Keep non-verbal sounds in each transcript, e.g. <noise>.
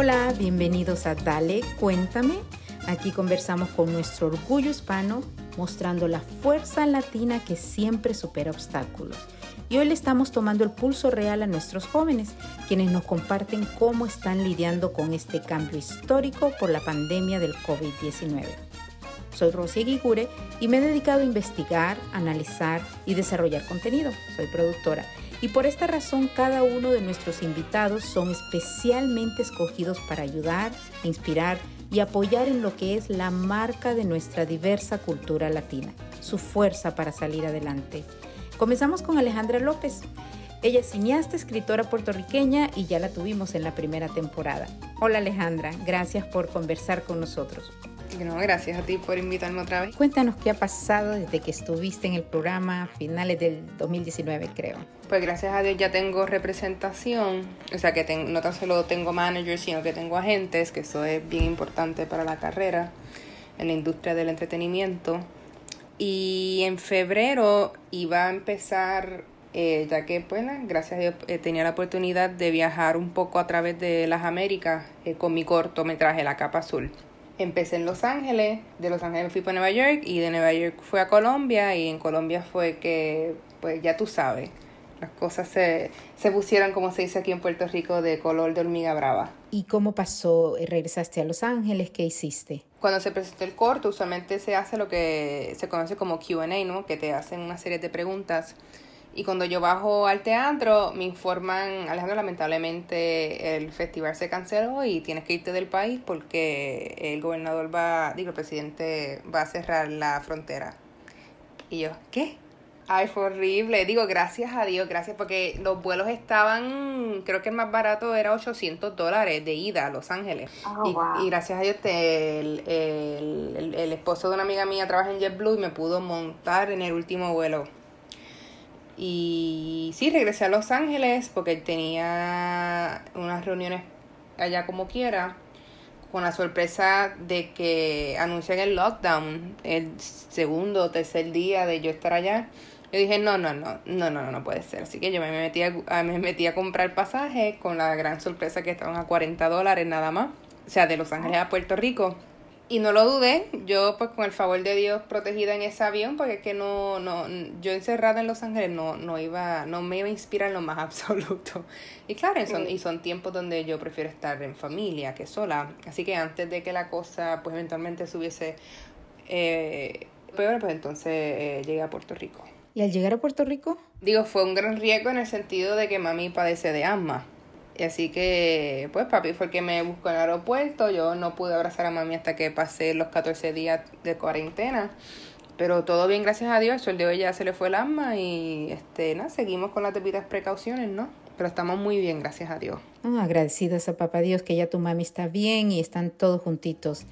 Hola, bienvenidos a Dale, cuéntame. Aquí conversamos con nuestro orgullo hispano, mostrando la fuerza latina que siempre supera obstáculos. Y hoy le estamos tomando el pulso real a nuestros jóvenes, quienes nos comparten cómo están lidiando con este cambio histórico por la pandemia del COVID-19. Soy Rosy Guigure y me he dedicado a investigar, analizar y desarrollar contenido. Soy productora y por esta razón cada uno de nuestros invitados son especialmente escogidos para ayudar, inspirar y apoyar en lo que es la marca de nuestra diversa cultura latina, su fuerza para salir adelante. Comenzamos con Alejandra López. Ella es cineasta, escritora puertorriqueña y ya la tuvimos en la primera temporada. Hola Alejandra, gracias por conversar con nosotros. No, gracias a ti por invitarme otra vez. Cuéntanos qué ha pasado desde que estuviste en el programa a finales del 2019, creo. Pues gracias a Dios ya tengo representación, o sea que no tan solo tengo managers, sino que tengo agentes, que eso es bien importante para la carrera en la industria del entretenimiento. Y en febrero iba a empezar, eh, ya que pues gracias a Dios eh, tenía la oportunidad de viajar un poco a través de las Américas eh, con mi cortometraje La Capa Azul. Empecé en Los Ángeles, de Los Ángeles fui para Nueva York y de Nueva York fui a Colombia y en Colombia fue que, pues ya tú sabes, las cosas se, se pusieron, como se dice aquí en Puerto Rico, de color de hormiga brava. ¿Y cómo pasó? ¿Regresaste a Los Ángeles? ¿Qué hiciste? Cuando se presentó el corto, usualmente se hace lo que se conoce como QA, ¿no? Que te hacen una serie de preguntas y cuando yo bajo al teatro, me informan, Alejandro, lamentablemente el festival se canceló y tienes que irte del país porque el gobernador va, digo, el presidente va a cerrar la frontera. Y yo, ¿qué? Ay, fue horrible. Digo, gracias a Dios, gracias, porque los vuelos estaban, creo que el más barato era 800 dólares de ida a Los Ángeles. Oh, y, gracias a Dios, el, el, el, esposo de una amiga mía trabaja en JetBlue y me pudo montar en el último vuelo. Y sí, regresé a Los Ángeles porque tenía unas reuniones allá como quiera, con la sorpresa de que anuncian el lockdown el segundo o tercer día de yo estar allá. Yo dije, no, no, no, no, no, no, puede ser. Así que yo me metí a, me metí a comprar pasaje con la gran sorpresa que estaban a 40 dólares nada más. O sea, de Los Ángeles a Puerto Rico. Y no lo dudé, yo pues con el favor de Dios protegida en ese avión, porque es que no, no, yo encerrada en Los Ángeles no, no iba, no me iba a inspirar en lo más <laughs> absoluto. Y claro, son, y son tiempos donde yo prefiero estar en familia que sola. Así que antes de que la cosa pues eventualmente subiese eh, peor, pues entonces eh, llegué a Puerto Rico. ¿Y al llegar a Puerto Rico? Digo, fue un gran riesgo en el sentido de que mami padece de asma. Y así que, pues papi fue el que me buscó en el aeropuerto. Yo no pude abrazar a mami hasta que pasé los 14 días de cuarentena. Pero todo bien, gracias a Dios. El de hoy ya se le fue el alma y este, nada, seguimos con las debidas precauciones, ¿no? Pero estamos muy bien, gracias a Dios. Ah, agradecidas a papá Dios que ya tu mami está bien y están todos juntitos.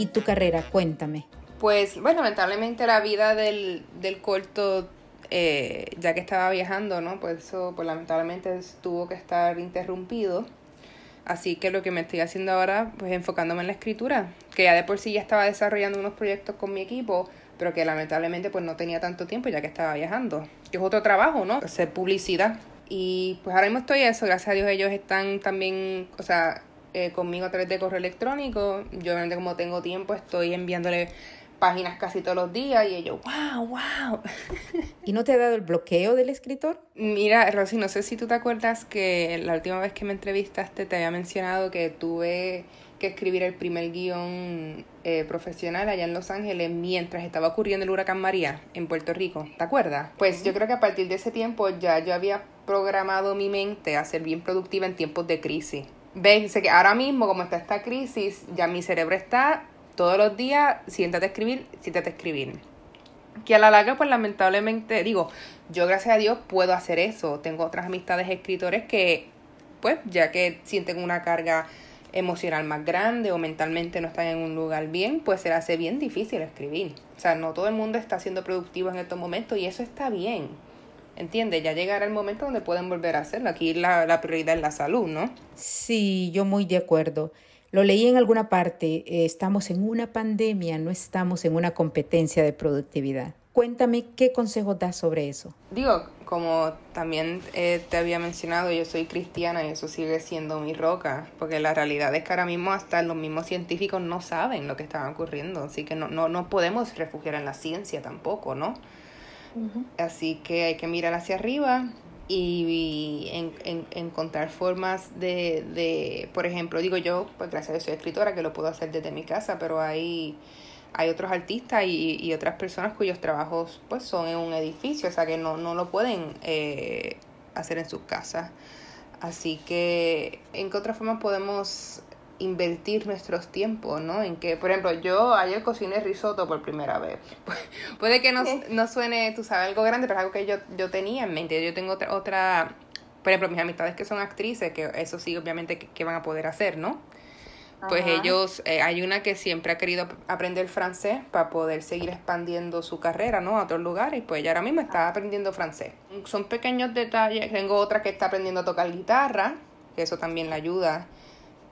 ¿Y tu carrera? Cuéntame. Pues, bueno, lamentablemente la vida del, del corto, eh, ya que estaba viajando, ¿no? Pues eso, pues lamentablemente tuvo que estar interrumpido. Así que lo que me estoy haciendo ahora, pues enfocándome en la escritura, que ya de por sí ya estaba desarrollando unos proyectos con mi equipo, pero que lamentablemente pues no tenía tanto tiempo ya que estaba viajando. Que es otro trabajo, ¿no? Hacer publicidad. Y pues ahora mismo estoy eso, gracias a Dios ellos están también, o sea, eh, conmigo a través de correo electrónico. Yo obviamente como tengo tiempo estoy enviándole páginas casi todos los días y ellos, wow, wow. <laughs> ¿Y no te ha dado el bloqueo del escritor? Mira, Rosy, no sé si tú te acuerdas que la última vez que me entrevistaste te había mencionado que tuve que escribir el primer guion eh, profesional allá en Los Ángeles mientras estaba ocurriendo el huracán María en Puerto Rico. ¿Te acuerdas? Pues yo creo que a partir de ese tiempo ya yo había programado mi mente a ser bien productiva en tiempos de crisis ves que ahora mismo, como está esta crisis, ya mi cerebro está todos los días, siéntate a escribir, siéntate a escribir. Que a la larga, pues lamentablemente, digo, yo gracias a Dios puedo hacer eso. Tengo otras amistades escritores que, pues, ya que sienten una carga emocional más grande o mentalmente no están en un lugar bien, pues se le hace bien difícil escribir. O sea, no todo el mundo está siendo productivo en estos momentos y eso está bien. ¿Entiendes? Ya llegará el momento donde pueden volver a hacerlo. Aquí la, la prioridad es la salud, ¿no? Sí, yo muy de acuerdo. Lo leí en alguna parte, eh, estamos en una pandemia, no estamos en una competencia de productividad. Cuéntame qué consejo das sobre eso. Digo, como también eh, te había mencionado, yo soy cristiana y eso sigue siendo mi roca, porque la realidad es que ahora mismo hasta los mismos científicos no saben lo que está ocurriendo, así que no, no, no podemos refugiar en la ciencia tampoco, ¿no? Así que hay que mirar hacia arriba y, en, encontrar formas de, de, por ejemplo, digo yo, pues gracias a Dios soy escritora, que lo puedo hacer desde mi casa, pero hay, hay otros artistas y, y otras personas cuyos trabajos pues son en un edificio, o sea que no, no lo pueden eh, hacer en sus casas. Así que, ¿en qué otra forma podemos invertir nuestros tiempos, ¿no? En que, por ejemplo, yo ayer cociné risotto por primera vez. <laughs> Puede que no, no suene, tú sabes, algo grande, pero es algo que yo, yo tenía en mente. Yo tengo otra, otra, por ejemplo, mis amistades que son actrices, que eso sí, obviamente, que, van a poder hacer, ¿no? Pues ellos, eh, hay una que siempre ha querido aprender francés para poder seguir expandiendo su carrera, ¿no? A otros lugares, pues ella ahora mismo está aprendiendo francés. Son pequeños detalles. Tengo otra que está aprendiendo a tocar guitarra, que eso también le ayuda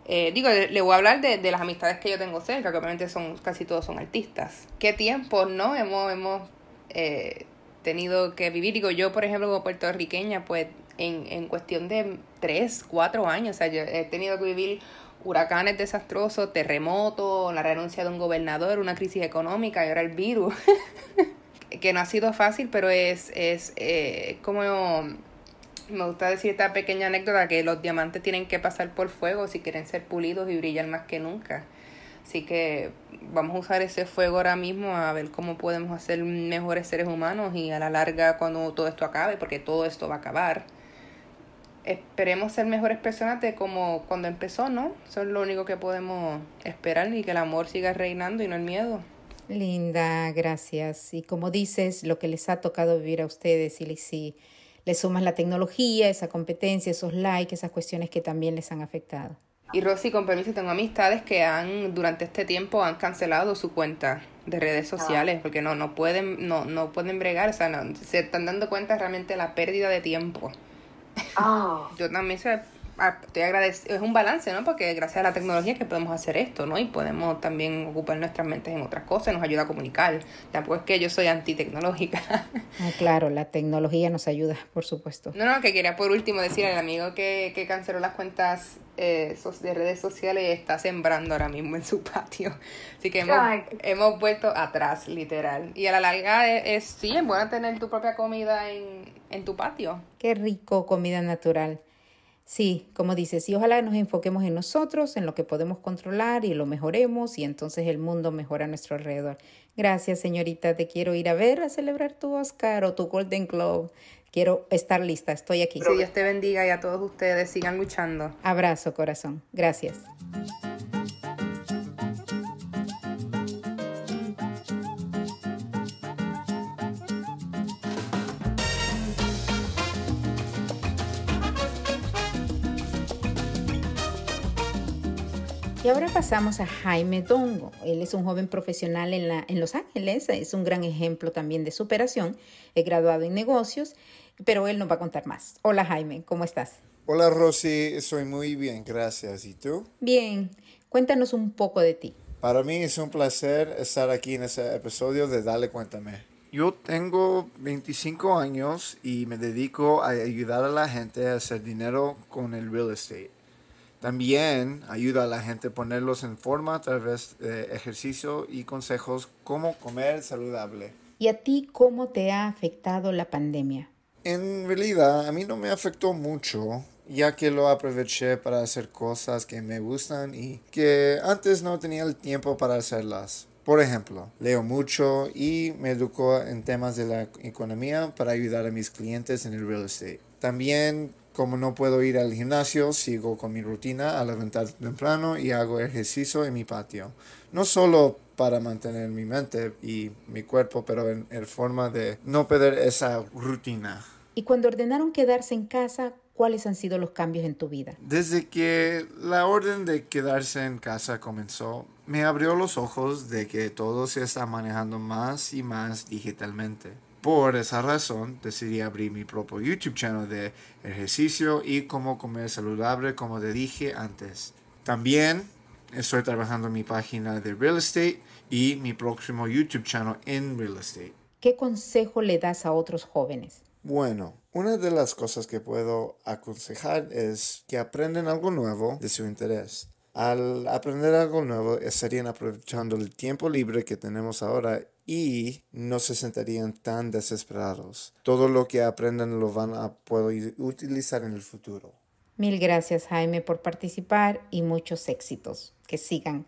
eh, digo, le, voy a hablar de, de, las amistades que yo tengo cerca, que obviamente son casi todos son artistas. ¿Qué tiempo, no? Hemos, hemos eh, tenido que vivir. Digo, yo, por ejemplo, como puertorriqueña, pues en, en cuestión de tres, cuatro años, o sea, yo he tenido que vivir huracanes desastrosos, terremotos, la renuncia de un gobernador, una crisis económica y ahora el virus. <laughs> que no ha sido fácil, pero es, es eh, como me gusta decir esta pequeña anécdota que los diamantes tienen que pasar por fuego si quieren ser pulidos y brillar más que nunca. Así que vamos a usar ese fuego ahora mismo a ver cómo podemos hacer mejores seres humanos y a la larga cuando todo esto acabe, porque todo esto va a acabar, esperemos ser mejores personas de como cuando empezó, ¿no? Eso es lo único que podemos esperar y que el amor siga reinando y no el miedo. Linda, gracias. Y como dices, lo que les ha tocado vivir a ustedes y le sumas la tecnología, esa competencia, esos likes, esas cuestiones que también les han afectado. Y Rosy, con permiso, tengo amistades que han, durante este tiempo, han cancelado su cuenta de redes ah. sociales porque no, no pueden, no, no pueden bregar, o sea, no, se están dando cuenta realmente de la pérdida de tiempo. Ah. <laughs> Yo también sé estoy agradecido, es un balance, ¿no? Porque gracias a la tecnología que podemos hacer esto, ¿no? Y podemos también ocupar nuestras mentes en otras cosas, nos ayuda a comunicar. Tampoco es que yo soy antitecnológica. <laughs> Ah, claro, la tecnología nos ayuda, por supuesto. No, no, que quería por último decir al amigo que, que canceló las cuentas eh, de redes sociales y está sembrando ahora mismo en su <laughs> patio. Así que hemos, hemos vuelto atrás, literal. Y a la larga es, sí, es bueno tener tu propia comida en, en tu patio. Qué rico, comida natural. Sí, como dices, y ojalá nos enfoquemos en nosotros, en lo que podemos controlar y lo mejoremos y entonces el mundo mejora a nuestro alrededor. Gracias, señorita, te quiero ir a ver a celebrar tu Oscar o tu Golden Globe. Quiero estar lista, estoy aquí. Que Dios te bendiga y a todos ustedes sigan luchando. Abrazo, corazón. Gracias. Y ahora pasamos a Jaime Dongo. Él es un joven profesional en, la, en Los Ángeles, es un gran ejemplo también de superación, es graduado en negocios, pero él nos va a contar más. Hola Jaime, ¿cómo estás? Hola Rosy, soy muy bien, gracias. ¿Y tú? Bien, cuéntanos un poco de ti. Para mí es un placer estar aquí en ese episodio de Dale Cuéntame. Yo tengo 25 años y me dedico a ayudar a la gente a hacer dinero con el real estate. También ayuda a la gente a ponerlos en forma a través de ejercicio y consejos cómo comer saludable. ¿Y a ti cómo te ha afectado la pandemia? En realidad, a mí no me afectó mucho, ya que lo aproveché para hacer cosas que me gustan y que antes no tenía el tiempo para hacerlas. Por ejemplo, leo mucho y me educo en temas de la economía para ayudar a mis clientes en el real estate. También como no puedo ir al gimnasio, sigo con mi rutina a levantar temprano y hago ejercicio en mi patio. No solo para mantener mi mente y mi cuerpo, pero en, forma de no perder esa rutina. Y cuando ordenaron quedarse en casa, ¿cuáles han sido los cambios en tu vida? Desde que la orden de quedarse en casa comenzó, me abrió los ojos de que todo se está manejando más y más digitalmente. Por esa razón decidí abrir mi propio YouTube channel de ejercicio y cómo comer saludable como te dije antes. También estoy trabajando en mi página de real estate y mi próximo YouTube channel en real estate. ¿Qué consejo le das a otros jóvenes? Bueno, una de las cosas que puedo aconsejar es que aprendan algo nuevo de su interés. Al aprender algo nuevo estarían aprovechando el tiempo libre que tenemos ahora y no se sentirían tan desesperados. Todo lo que aprendan lo van a poder utilizar en el futuro. Mil gracias Jaime por participar y muchos éxitos. Que sigan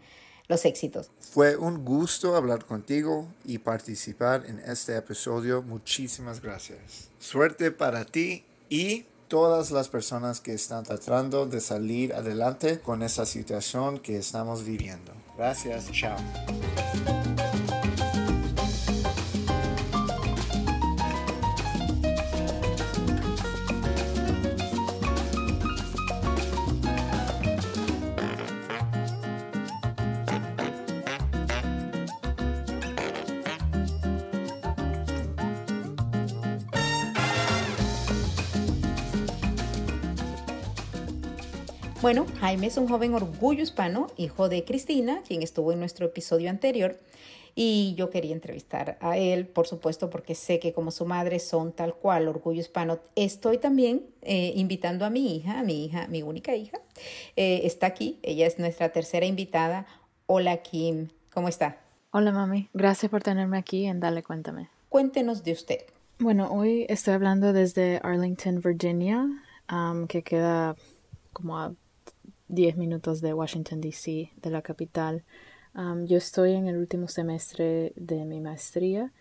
los éxitos. Fue un gusto hablar contigo y participar en este episodio. Muchísimas gracias. Suerte para ti y todas las personas que están tratando de salir adelante con esa situación que estamos viviendo. Gracias, chao. Bueno, Jaime es un joven orgullo hispano, hijo de Cristina, quien estuvo en nuestro episodio anterior. Y yo quería entrevistar a él, por supuesto, porque sé que como su madre son tal cual, orgullo hispano. Estoy también eh, invitando a mi hija, a mi hija, mi única hija. Eh, está aquí, ella es nuestra tercera invitada. Hola Kim, ¿cómo está? Hola mami, gracias por tenerme aquí en Dale Cuéntame. Cuéntenos de usted. Bueno, hoy estoy hablando desde Arlington, Virginia, que queda como a 10 minutos de Washington, D.C., de la capital. yo estoy en el último semestre de mi maestría.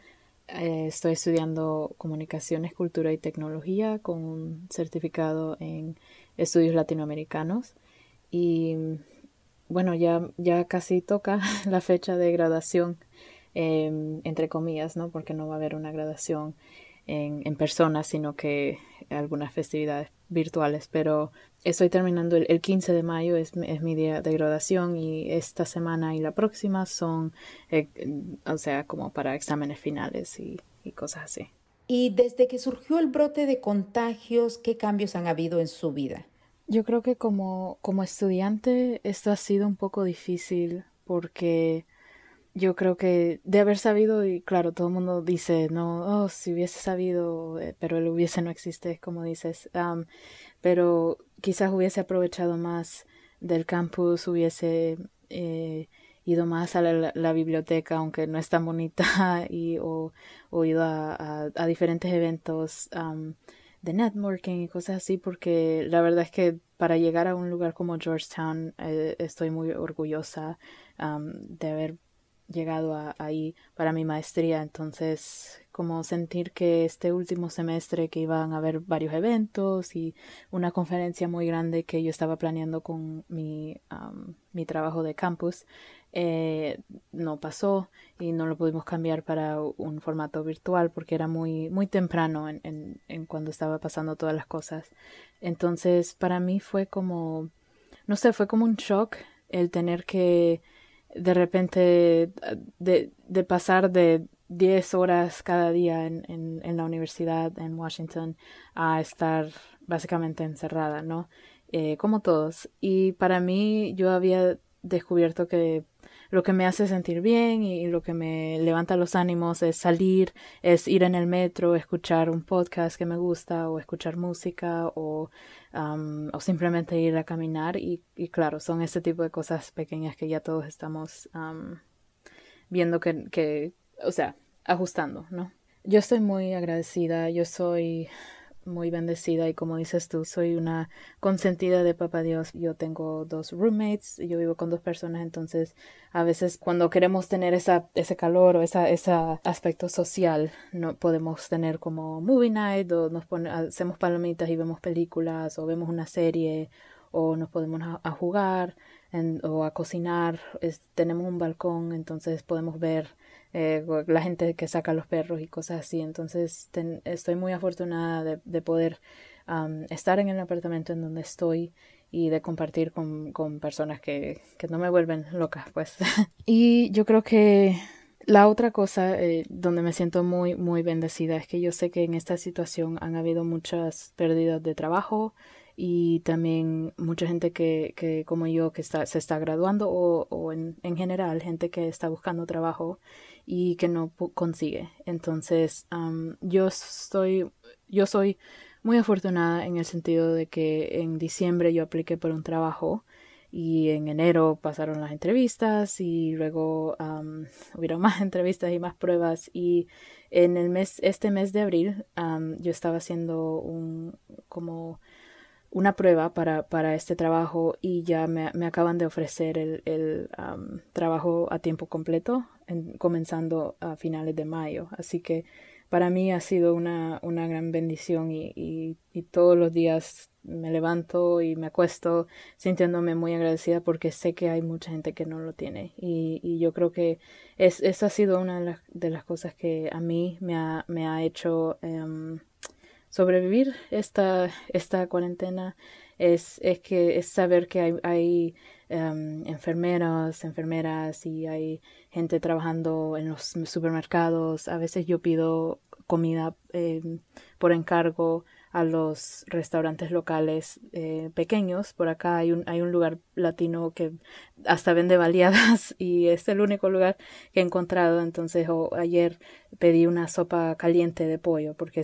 Eh, estoy estudiando comunicaciones, cultura y tecnología con un certificado en estudios latinoamericanos. Y bueno, ya, ya casi toca <laughs> la fecha de graduación, em, entre comillas, ¿no? Porque no va a haber una graduación en, en persona, sino que algunas festividades virtuales, pero estoy terminando el, 15 de mayo, es, es, mi día de graduación y esta semana y la próxima son, eh, o sea, como para exámenes finales y, y cosas así. Y desde que surgió el brote de contagios, ¿qué cambios han habido en su vida? Yo creo que como, como estudiante esto ha sido un poco difícil porque yo creo que de haber sabido, y claro, todo el mundo dice, no, oh, si hubiese sabido, eh, pero el hubiese no existe, como dices, pero quizás hubiese aprovechado más del campus, hubiese eh, ido más a la, biblioteca, aunque no es tan bonita, <laughs> y, o, ido a, diferentes eventos de networking y cosas así, porque la verdad es que para llegar a un lugar como Georgetown eh, estoy muy orgullosa de haber llegado a, ahí para mi maestría, entonces como sentir que este último semestre que iban a haber varios eventos y una conferencia muy grande que yo estaba planeando con mi, mi trabajo de campus, eh, no pasó y no lo pudimos cambiar para un formato virtual porque era muy, muy temprano en, en, en cuando estaba pasando todas las cosas. Entonces para mí fue como, no sé, fue como un shock el tener que de repente de, de pasar de 10 horas cada día en, en, la universidad en Washington a estar básicamente encerrada, ¿no? Eh, como todos. Y para mí yo había descubierto que lo que me hace sentir bien y lo que me levanta los ánimos es salir, es ir en el metro, escuchar un podcast que me gusta o escuchar música o, o simplemente ir a caminar y, y, claro, son ese tipo de cosas pequeñas que ya todos estamos viendo que, que, o sea, ajustando, ¿no? Yo estoy muy agradecida, yo soy muy bendecida y como dices tú, soy una consentida de Papá Dios. Yo tengo dos roommates, yo vivo con dos personas, entonces a veces cuando queremos tener esa, ese calor o esa, ese aspecto social, no podemos tener como movie night o nos pone, hacemos palomitas y vemos películas o vemos una serie o nos podemos a, jugar o a cocinar. tenemos un balcón, entonces podemos ver eh, la gente que saca los perros y cosas así. Entonces estoy muy afortunada de, poder estar en el apartamento en donde estoy y de compartir con, con personas que, que, no me vuelven loca, pues. <laughs> y yo creo que la otra cosa eh, donde me siento muy, muy bendecida es que yo sé que en esta situación han habido muchas pérdidas de trabajo y también mucha gente que, que como yo, que está, se está graduando o, o en, en, general gente que está buscando trabajo y que no consigue. Entonces, yo estoy, yo soy muy afortunada en el sentido de que en diciembre yo apliqué por un trabajo y en enero pasaron las entrevistas y luego um, <laughs> hubieron más entrevistas y más pruebas y en el mes este mes de abril yo estaba haciendo un como una prueba para, para este trabajo y ya me, me acaban de ofrecer el, el trabajo a tiempo completo comenzando a finales de mayo. Así que para mí ha sido una, una gran bendición y, y, todos los días me levanto y me acuesto sintiéndome muy agradecida porque sé que hay mucha gente que no lo tiene. Y, y yo creo que es, esa ha sido una de las, de las, cosas que a mí me ha, me ha hecho um, sobrevivir esta, esta cuarentena es, es que es saber que hay, hay um, enfermeros, enfermeras y hay gente trabajando en los supermercados. A veces yo pido comida eh, por encargo a los restaurantes locales eh, pequeños. Por acá hay un, hay un lugar latino que hasta vende baleadas <laughs> y es el único lugar que he encontrado. Entonces ayer pedí una sopa caliente de pollo porque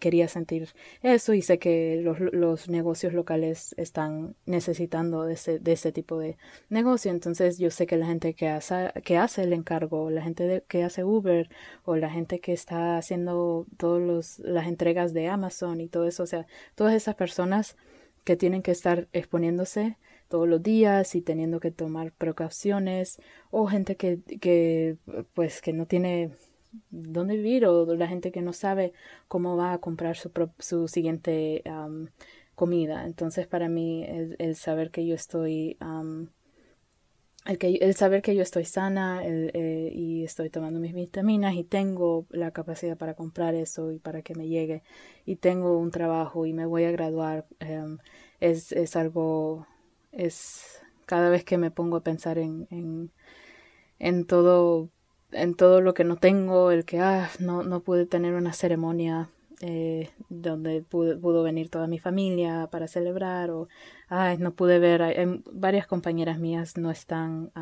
quería sentir eso y sé que los, los negocios locales están necesitando de ese, de ese tipo de negocio. Entonces yo sé que la gente que hace, que hace el encargo, la gente que hace Uber o la gente que está haciendo todas las entregas de Amazon y todo eso, o sea, todas esas personas que tienen que estar exponiéndose todos los días y teniendo que tomar precauciones o gente que, que pues que no tiene dónde vivir o la gente que no sabe cómo va a comprar su, su siguiente comida. Entonces para mí el, saber que yo estoy el, que, el saber que yo estoy sana el, eh, y estoy tomando mis vitaminas y tengo la capacidad para comprar eso y para que me llegue y tengo un trabajo y me voy a graduar em, es, es algo es cada vez que me pongo a pensar en, en, en todo en todo lo que no tengo el que ah no, no pude tener una ceremonia eh, donde pudo, venir toda mi familia para celebrar o ay, no pude ver, varias compañeras mías no están,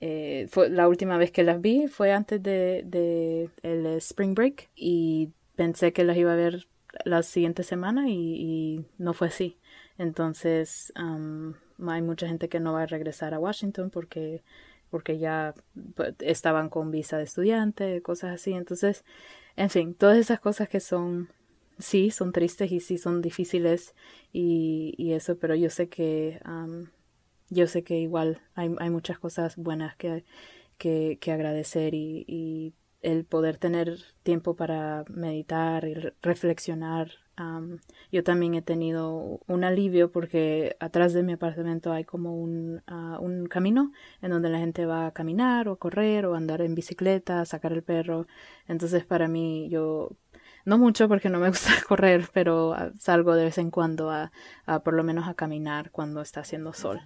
eh, fue, la última vez que las vi fue antes de, el Spring Break y pensé que las iba a ver la siguiente semana y, y no fue así. Entonces hay mucha gente que no va a regresar a Washington porque porque ya pues, estaban con visa de estudiante, cosas así. Entonces, en fin, todas esas cosas que son, sí, son tristes y sí son difíciles y, y eso, pero yo sé que, yo sé que igual hay, hay muchas cosas buenas que, que, agradecer y el poder tener tiempo para meditar y reflexionar yo también he tenido un alivio porque atrás de mi apartamento hay como un, ah, un camino en donde la gente va a caminar o correr o andar en bicicleta, sacar el perro. Entonces para mí yo no mucho porque no me <laughs> gusta correr, pero ah, salgo de vez en cuando a, a por lo menos a caminar cuando está haciendo sol.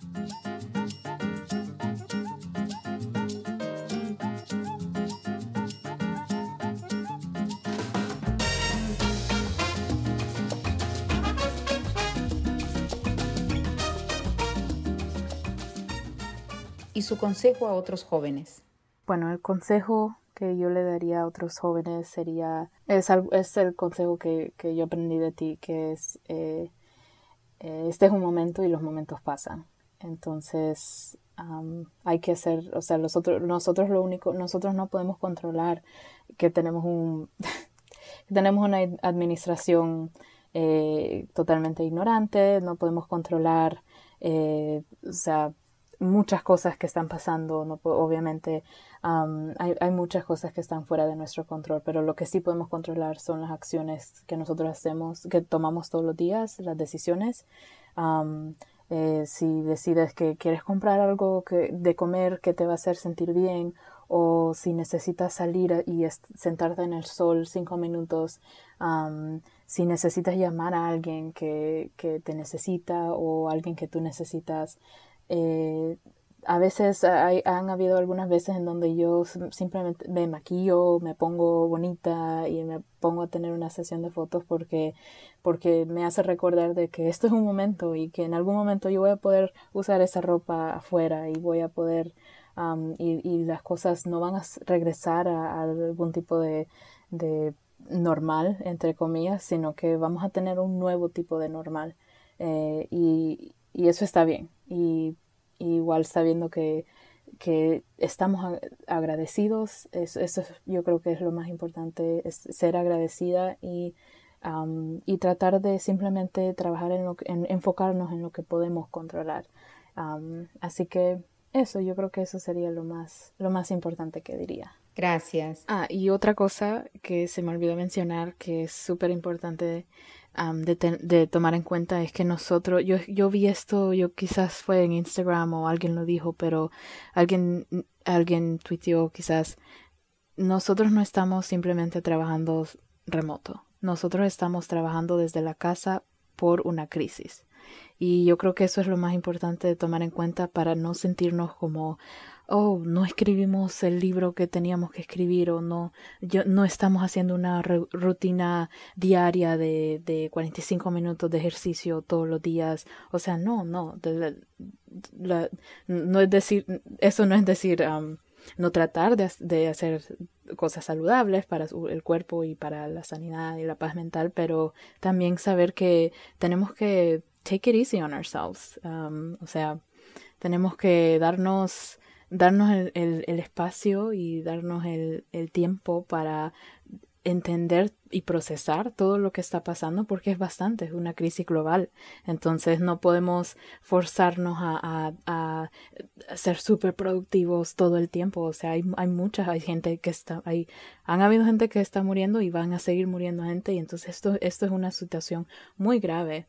Y su consejo a otros jóvenes. Bueno, el consejo que yo le daría a otros jóvenes sería, es, es el consejo que, que, yo aprendí de ti, que es, eh, eh, este es un momento y los momentos pasan. Entonces, hay que hacer, o sea, nosotros, nosotros lo único, nosotros no podemos controlar que tenemos un, <laughs> tenemos una administración eh, totalmente ignorante, no podemos controlar, o sea, muchas cosas que están pasando, no, obviamente hay, hay, muchas cosas que están fuera de nuestro control, pero lo que sí podemos controlar son las acciones que nosotros hacemos, que tomamos todos los días, las decisiones. Eh, si decides que quieres comprar algo que, de comer que te va a hacer sentir bien o si necesitas salir y sentarte en el sol cinco minutos, si necesitas llamar a alguien que, que te necesita o alguien que tú necesitas, eh, a veces hay, han habido algunas veces en donde yo simplemente me maquillo, me pongo bonita y me pongo a tener una sesión de fotos porque, porque me hace recordar de que esto es un momento y que en algún momento yo voy a poder usar esa ropa afuera y voy a poder y, y, las cosas no van a regresar a, algún tipo de, de, normal, entre comillas, sino que vamos a tener un nuevo tipo de normal. Eh, y, y, eso está bien. Y, igual sabiendo que, que estamos agradecidos, eso, eso, yo creo que es lo más importante, es ser agradecida y, y tratar de simplemente trabajar en lo que, en, enfocarnos en lo que podemos controlar. así que eso, yo creo que eso sería lo más, lo más importante que diría. Gracias. Ah, y otra cosa que se me olvidó mencionar, que es súper importante de, de, tomar en cuenta, es que nosotros, yo, yo vi esto, yo quizás fue en Instagram o alguien lo dijo, pero alguien, alguien tuiteó quizás, nosotros no estamos simplemente trabajando remoto, nosotros estamos trabajando desde la casa por una crisis. Y yo creo que eso es lo más importante de tomar en cuenta para no sentirnos como, oh, no escribimos el libro que teníamos que escribir o no, yo, no estamos haciendo una rutina diaria de, de 45 minutos de ejercicio todos los días. O sea, no, no, no es decir, eso no es decir, no tratar de, de, hacer cosas saludables para el cuerpo y para la sanidad y la paz mental, pero también saber que tenemos que take it easy on ourselves. Um, o sea, tenemos que darnos, darnos el, el, el espacio y darnos el, el tiempo para entender y procesar todo lo que está pasando porque es bastante, es una crisis global. Entonces no podemos forzarnos a, a, ser súper productivos todo el tiempo. O sea, hay, hay mucha, hay gente que está, hay, han habido gente que está muriendo y van a seguir muriendo gente y entonces esto, esto es una situación muy grave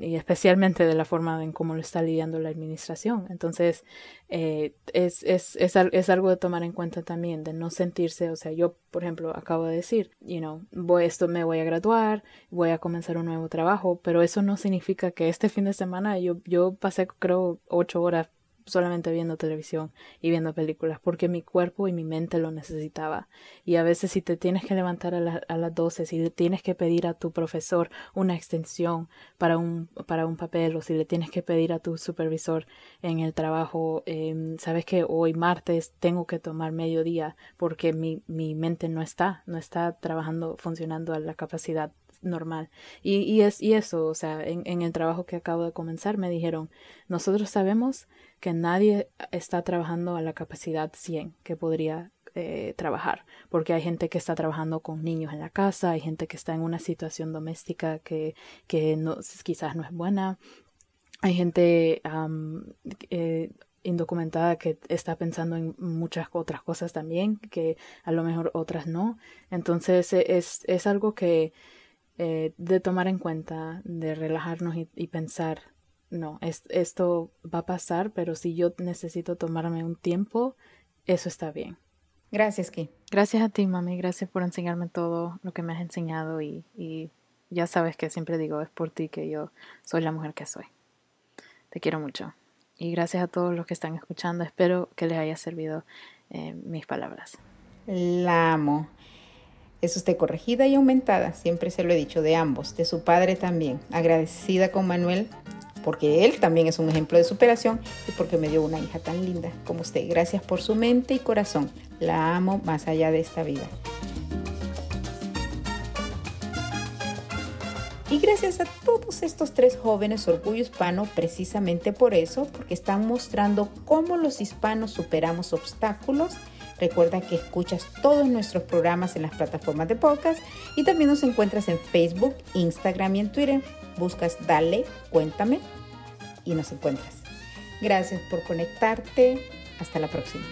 y especialmente de la forma en cómo lo está lidiando la administración. Entonces, eh, es, es, es, es, algo de tomar en cuenta también, de no sentirse, o sea, yo, por ejemplo, acabo de decir, you know, voy, esto me voy a graduar, voy a comenzar un nuevo trabajo, pero eso no significa que este fin de semana yo, yo pasé, creo, ocho horas solamente viendo televisión y viendo películas porque mi cuerpo y mi mente lo necesitaba. Y a veces si te tienes que levantar a, a las 12, si le tienes que pedir a tu profesor una extensión para un, para un papel o si le tienes que pedir a tu supervisor en el trabajo, eh, sabes que hoy martes tengo que tomar mediodía porque mi, mi mente no está, no está trabajando, funcionando a la capacidad normal. Y, y, es, y eso, o sea, en, el trabajo que acabo de comenzar me dijeron, nosotros sabemos que nadie está trabajando a la capacidad 100 que podría eh, trabajar, porque hay gente que está trabajando con niños en la casa, hay gente que está en una situación doméstica que, que no, quizás no es buena, hay gente eh, indocumentada que está pensando en muchas otras cosas también, que a lo mejor otras no. Entonces e, es, es algo que eh, de tomar en cuenta, de relajarnos y, pensar, no, esto va a pasar, pero si yo necesito tomarme un tiempo, eso está bien. Gracias, Ki. Gracias a ti, mami. Gracias por enseñarme todo lo que me has enseñado y, y ya sabes que siempre digo, es por ti que yo soy la mujer que soy. Te quiero mucho. Y gracias a todos los que están escuchando. Espero que les haya servido eh, mis palabras. La amo. Es usted corregida y aumentada, siempre se lo he dicho, de ambos, de su padre también. Agradecida con Manuel porque él también es un ejemplo de superación y porque me dio una hija tan linda como usted. Gracias por su mente y corazón. La amo más allá de esta vida. Y gracias a todos estos tres jóvenes orgullo hispano, precisamente por eso, porque están mostrando cómo los hispanos superamos obstáculos Recuerda que escuchas todos nuestros programas en las plataformas de podcast y también nos encuentras en Facebook, Instagram y en Twitter. Buscas Dale, cuéntame y nos encuentras. Gracias por conectarte. Hasta la próxima.